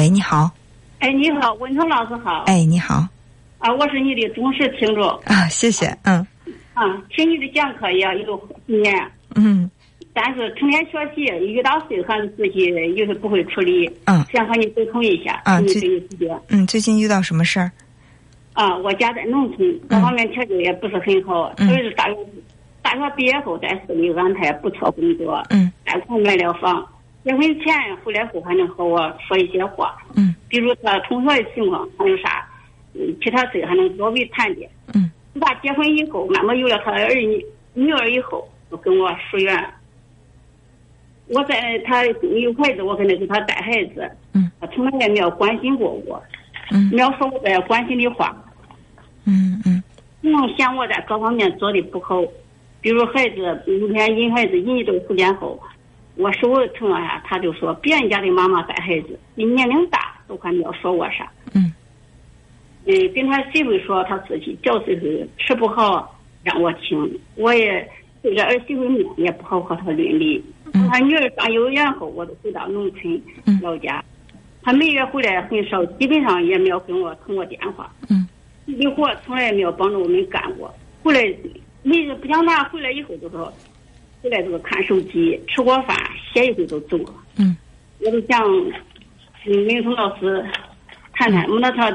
喂，你好。哎，你好，文成老师好。哎，你好。啊，我是你的忠实听众。啊，谢谢。嗯。啊，听你的讲课也有几年。嗯。但是成天学习，遇到事还是自己有时不会处理。嗯。想和你沟通一下。啊，最近嗯，最近遇到什么事儿？啊，我家在农村，各方面条件也不是很好，所以是大学大学毕业后在市里安排不错工作。嗯。贷款买了房。结婚前回来后还能和我说一些话，嗯，比如他同学的情况，还有啥，嗯，其他事还能稍微谈点，嗯。他结婚以后，慢慢有了他的儿女女儿以后，就跟我疏远。我在他有孩子，我可能给他带孩子，嗯，他从来也没有关心过我，嗯，没有说过这关心的话，嗯嗯。总嫌我在各方面做的不好，比如孩子，有天引孩子引一段时间后。我手疼了呀，他就说别人家的妈妈带孩子，你年龄大都还没有说我啥。嗯。嗯，跟他媳妇说他自己叫岁数吃不好，让我听。我也对着儿媳妇面也不好和他论理。嗯。他女儿上幼儿园后，我都回到农村老家。他每月回来很少，基本上也没有跟我通过电话。嗯。的活从来也没有帮助我们干过。回来每日不想拿，回来以后就说。回来就是看手机，吃过饭歇一会就走了。嗯，我就想，嗯，明聪老师谈谈，那他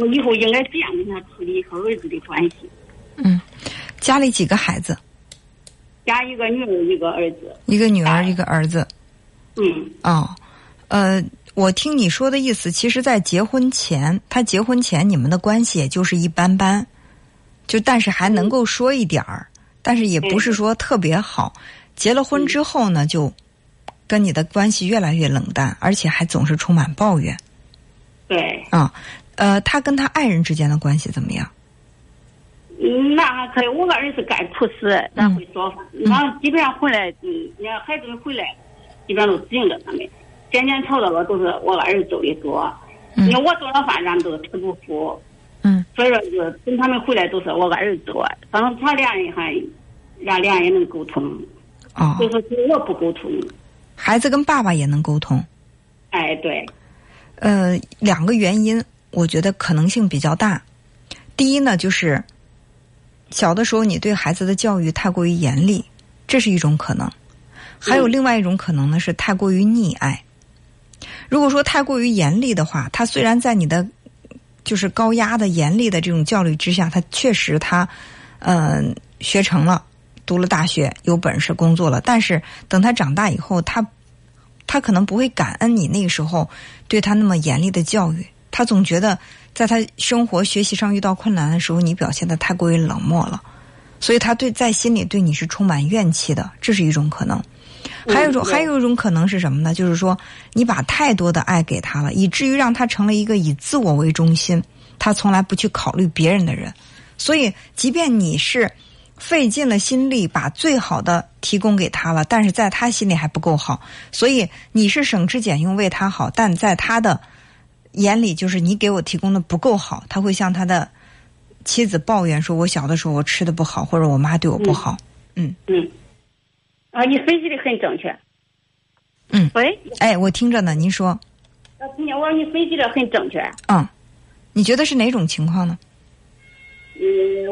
我以后应该怎样跟他处理和儿子的关系？嗯，家里几个孩子？家一个女儿，一个儿子。一个女儿，一个儿子。嗯。哦，呃，我听你说的意思，其实，在结婚前，他结婚前你们的关系也就是一般般，就但是还能够说一点儿。但是也不是说特别好，结了婚之后呢，就跟你的关系越来越冷淡，而且还总是充满抱怨。对。啊，呃，他跟他爱人之间的关系怎么样？嗯，那还可以。我儿子干厨师，咱会做饭。那基本上回来，嗯，你看孩子们回来，基本上都指应着他们。天天吵的都是我儿子做的多，因为我做了饭，咱们都吃不服。嗯，所以说是等他们回来都是我儿子做，反正他俩人还，俩俩也能沟通。哦。就是我不沟通。孩子跟爸爸也能沟通。哎，对。呃，两个原因，我觉得可能性比较大。第一呢，就是小的时候你对孩子的教育太过于严厉，这是一种可能；还有另外一种可能呢，是太过于溺爱。如果说太过于严厉的话，他虽然在你的。就是高压的、严厉的这种教育之下，他确实他，嗯，学成了，读了大学，有本事工作了。但是等他长大以后，他他可能不会感恩你那个时候对他那么严厉的教育。他总觉得在他生活、学习上遇到困难的时候，你表现的太过于冷漠了，所以他对在心里对你是充满怨气的。这是一种可能。还有一种，还有一种可能是什么呢？就是说，你把太多的爱给他了，以至于让他成了一个以自我为中心，他从来不去考虑别人的人。所以，即便你是费尽了心力把最好的提供给他了，但是在他心里还不够好。所以，你是省吃俭用为他好，但在他的眼里，就是你给我提供的不够好。他会向他的妻子抱怨说：“我小的时候我吃的不好，或者我妈对我不好。”嗯嗯。啊，你分析的很正确。嗯。喂。哎，我听着呢，您说。啊，听见我说你分析的很正确。嗯，你觉得是哪种情况呢？嗯，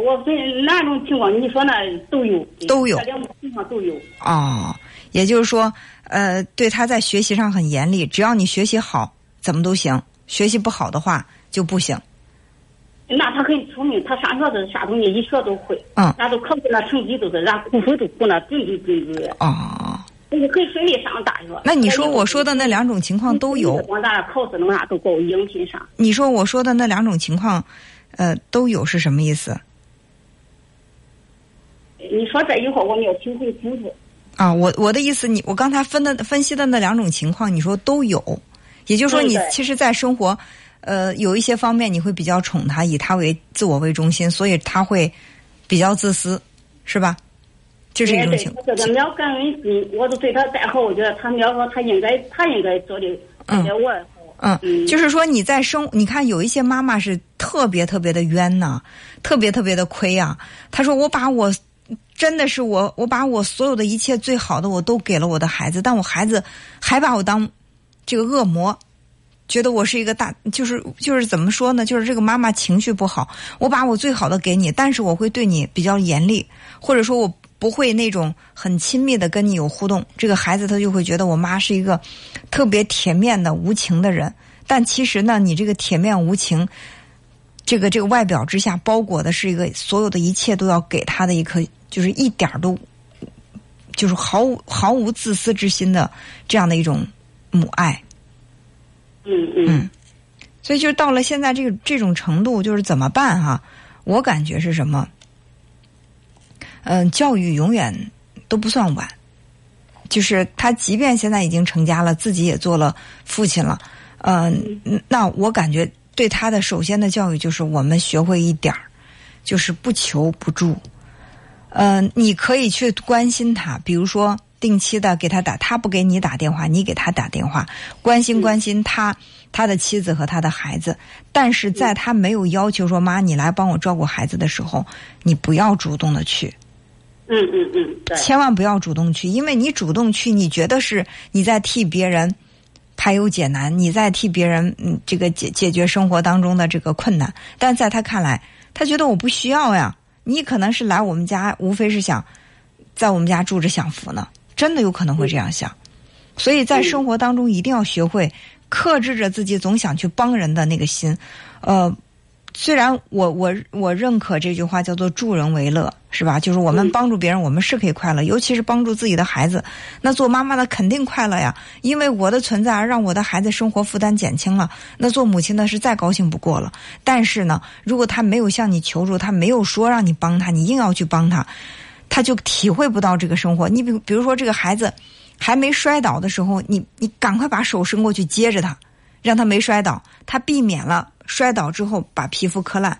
我分哪种情况？你说那都有。都有。两种情况都有。哦，也就是说，呃，对他在学习上很严厉，只要你学习好，怎么都行；学习不好的话就不行。那他很聪明，他上学的啥东西一学都会。嗯。那都考出那成绩都是，然苦苦都苦那准准准准。哦。就是很顺利上大学。那你说我说的那两种情况都有。光咱考试弄啥都够应聘上。你说我说的那两种情况，呃，都有是什么意思？你说这一会儿我没有听很清楚。啊，我我的意思，你我刚才分的分析的那两种情况，你说都有，也就是说，你其实，在生活。呃，有一些方面你会比较宠他，以他为自我为中心，所以他会比较自私，是吧？这是一种情况。这个没有感恩心，我都对他再好，我觉得他没有说他应该，他应该做的嗯，我嗯，就是说你在生，你看有一些妈妈是特别特别的冤呐，特别特别的亏啊。他说我把我真的是我，我把我所有的一切最好的我都给了我的孩子，但我孩子还把我当这个恶魔。觉得我是一个大，就是就是怎么说呢？就是这个妈妈情绪不好，我把我最好的给你，但是我会对你比较严厉，或者说我不会那种很亲密的跟你有互动。这个孩子他就会觉得我妈是一个特别铁面的无情的人，但其实呢，你这个铁面无情，这个这个外表之下包裹的是一个所有的一切都要给他的一颗，就是一点都就是毫无毫无自私之心的这样的一种母爱。嗯嗯，所以就到了现在这个这种程度，就是怎么办哈？我感觉是什么？嗯，教育永远都不算晚。就是他，即便现在已经成家了，自己也做了父亲了，嗯，那我感觉对他的首先的教育就是我们学会一点儿，就是不求不助。嗯，你可以去关心他，比如说。定期的给他打，他不给你打电话，你给他打电话，关心关心他，他的妻子和他的孩子。但是在他没有要求说妈你来帮我照顾孩子的时候，你不要主动的去。嗯嗯嗯，千万不要主动去，因为你主动去，你觉得是你在替别人排忧解难，你在替别人嗯这个解解决生活当中的这个困难。但在他看来，他觉得我不需要呀。你可能是来我们家，无非是想在我们家住着享福呢。真的有可能会这样想，所以在生活当中一定要学会克制着自己总想去帮人的那个心。呃，虽然我我我认可这句话叫做助人为乐，是吧？就是我们帮助别人，我们是可以快乐，尤其是帮助自己的孩子。那做妈妈的肯定快乐呀，因为我的存在而让我的孩子生活负担减轻了。那做母亲的是再高兴不过了。但是呢，如果他没有向你求助，他没有说让你帮他，你硬要去帮他。他就体会不到这个生活。你比比如说，这个孩子还没摔倒的时候，你你赶快把手伸过去接着他，让他没摔倒。他避免了摔倒之后把皮肤磕烂，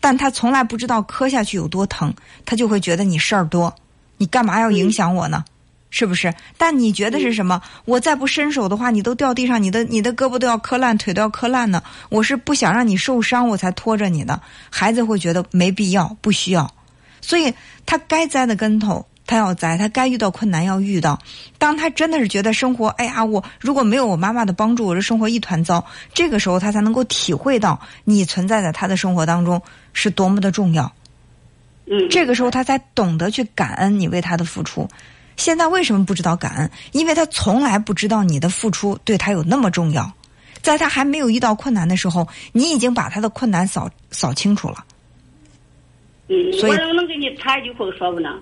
但他从来不知道磕下去有多疼，他就会觉得你事儿多，你干嘛要影响我呢？是不是？但你觉得是什么？我再不伸手的话，你都掉地上，你的你的胳膊都要磕烂，腿都要磕烂呢。我是不想让你受伤，我才拖着你的。孩子会觉得没必要，不需要。所以他该栽的跟头，他要栽；他该遇到困难要遇到。当他真的是觉得生活，哎呀，我如果没有我妈妈的帮助，我这生活一团糟。这个时候，他才能够体会到你存在在他的生活当中是多么的重要。嗯，这个时候他才懂得去感恩你为他的付出。现在为什么不知道感恩？因为他从来不知道你的付出对他有那么重要。在他还没有遇到困难的时候，你已经把他的困难扫扫清楚了。嗯，我能能跟你插一句话说不呢？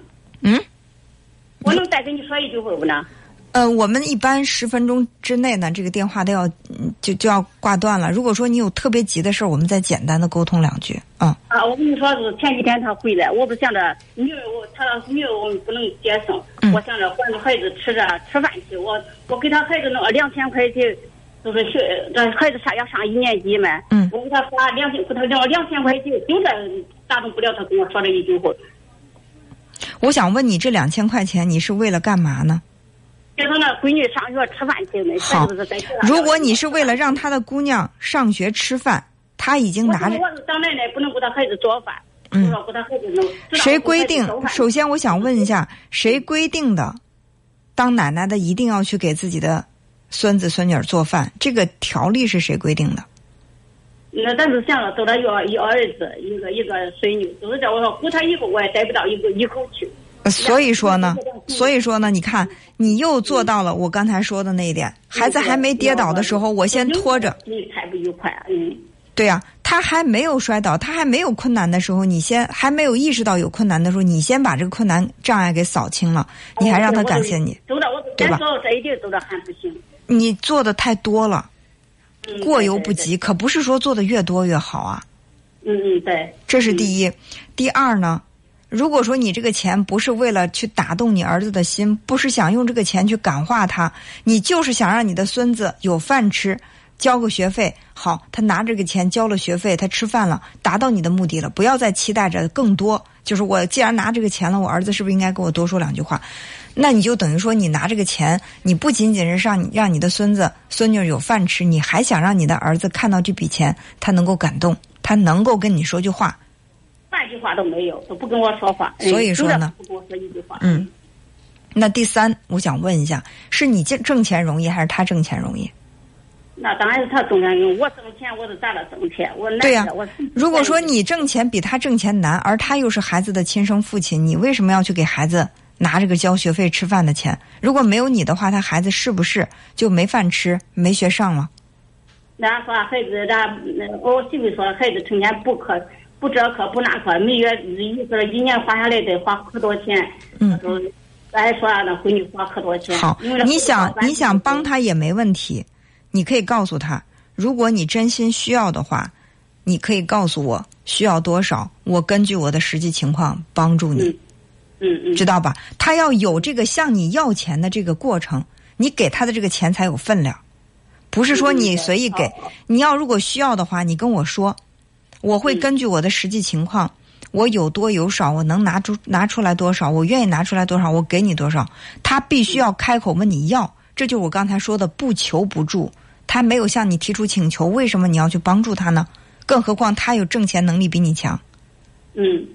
嗯，我能再跟你说一句话不呢？呃，我们一般十分钟之内呢，这个电话都要就就要挂断了。如果说你有特别急的事儿，我们再简单的沟通两句。嗯。啊，我跟你说是前几天他回来，我不想着女儿我他女儿我们不能接送，我想着管着孩子吃着吃饭去，我我给他孩子弄两千块钱，就是学这孩子上要上一年级嘛。嗯。我给他发两千，给他两两千块钱，就这。打动不了他跟我说了一句话。我想问你，这两千块钱你是为了干嘛呢？给他那闺女上学吃饭去呢。好，如果你是为了让他的姑娘上学吃饭，他已经拿着。我是当奶奶，不能给他孩子做饭。嗯。给他孩子弄。谁规定？首先，我想问一下，谁规定的？当奶奶的一定要去给自己的孙子孙女做饭？这个条例是谁规定的？那但是想了，都他要一儿子，一个一个孙女，就是这我说，估他以后我也带不到一个一口气。所以说呢，所以说呢，你看，你又做到了我刚才说的那一点。孩子还没跌倒的时候，我先拖着。你太不愉快，嗯。对呀，他还没有摔倒，他还没有困难的时候，你先还没有意识到有困难的时候，你先把这个困难障碍给扫清了，你还让他感谢你，对吧？这一点做的还不行。你做的太多了。过犹不及，可不是说做的越多越好啊。嗯嗯，对。这是第一，第二呢？如果说你这个钱不是为了去打动你儿子的心，不是想用这个钱去感化他，你就是想让你的孙子有饭吃，交个学费。好，他拿这个钱交了学费，他吃饭了，达到你的目的了。不要再期待着更多。就是我既然拿这个钱了，我儿子是不是应该跟我多说两句话？那你就等于说，你拿这个钱，你不仅仅是让你让你的孙子孙女有饭吃，你还想让你的儿子看到这笔钱，他能够感动，他能够跟你说句话。半句话都没有，都不跟我说话。所以说呢，不跟我说一句话。嗯。那第三，我想问一下，是你挣挣钱容易，还是他挣钱容易？那当然是他挣钱用，我挣钱我是咋了挣钱？我对呀、我如果说你挣钱比他挣钱难，而他又是孩子的亲生父亲，你为什么要去给孩子拿这个交学费、吃饭的钱？如果没有你的话，他孩子是不是就没饭吃、没学上了？那说孩子，那那我媳妇说孩子成天补课，补这课补那课，每月一个一年花下来得花可多钱。嗯都咱还说那闺女花可多钱。好，你想你想帮他也没问题，你可以告诉他，如果你真心需要的话，你可以告诉我需要多少，我根据我的实际情况帮助你，嗯嗯知道吧？他要有这个向你要钱的这个过程，你给他的这个钱才有分量，不是说你随意给。你要如果需要的话，你跟我说，我会嗯根据我的实际情况。我有多有少，我能拿出拿出来多少，我愿意拿出来多少，我给你多少。他必须要开口问你要，这就是我刚才说的不求不助。他没有向你提出请求，为什么你要去帮助他呢？更何况他有挣钱能力比你强，嗯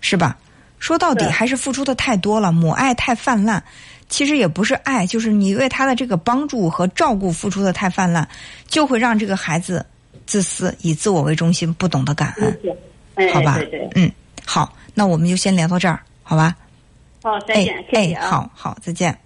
是吧？说到底还是付出的太多了，母爱太泛滥。其实也不是爱，就是你为他的这个帮助和照顾付出的太泛滥，就会让这个孩子自私，以自我为中心，不懂得感恩，好吧对对，嗯，好，那我们就先聊到这儿，好吧？好，再哎见，谢谢。好好，再见。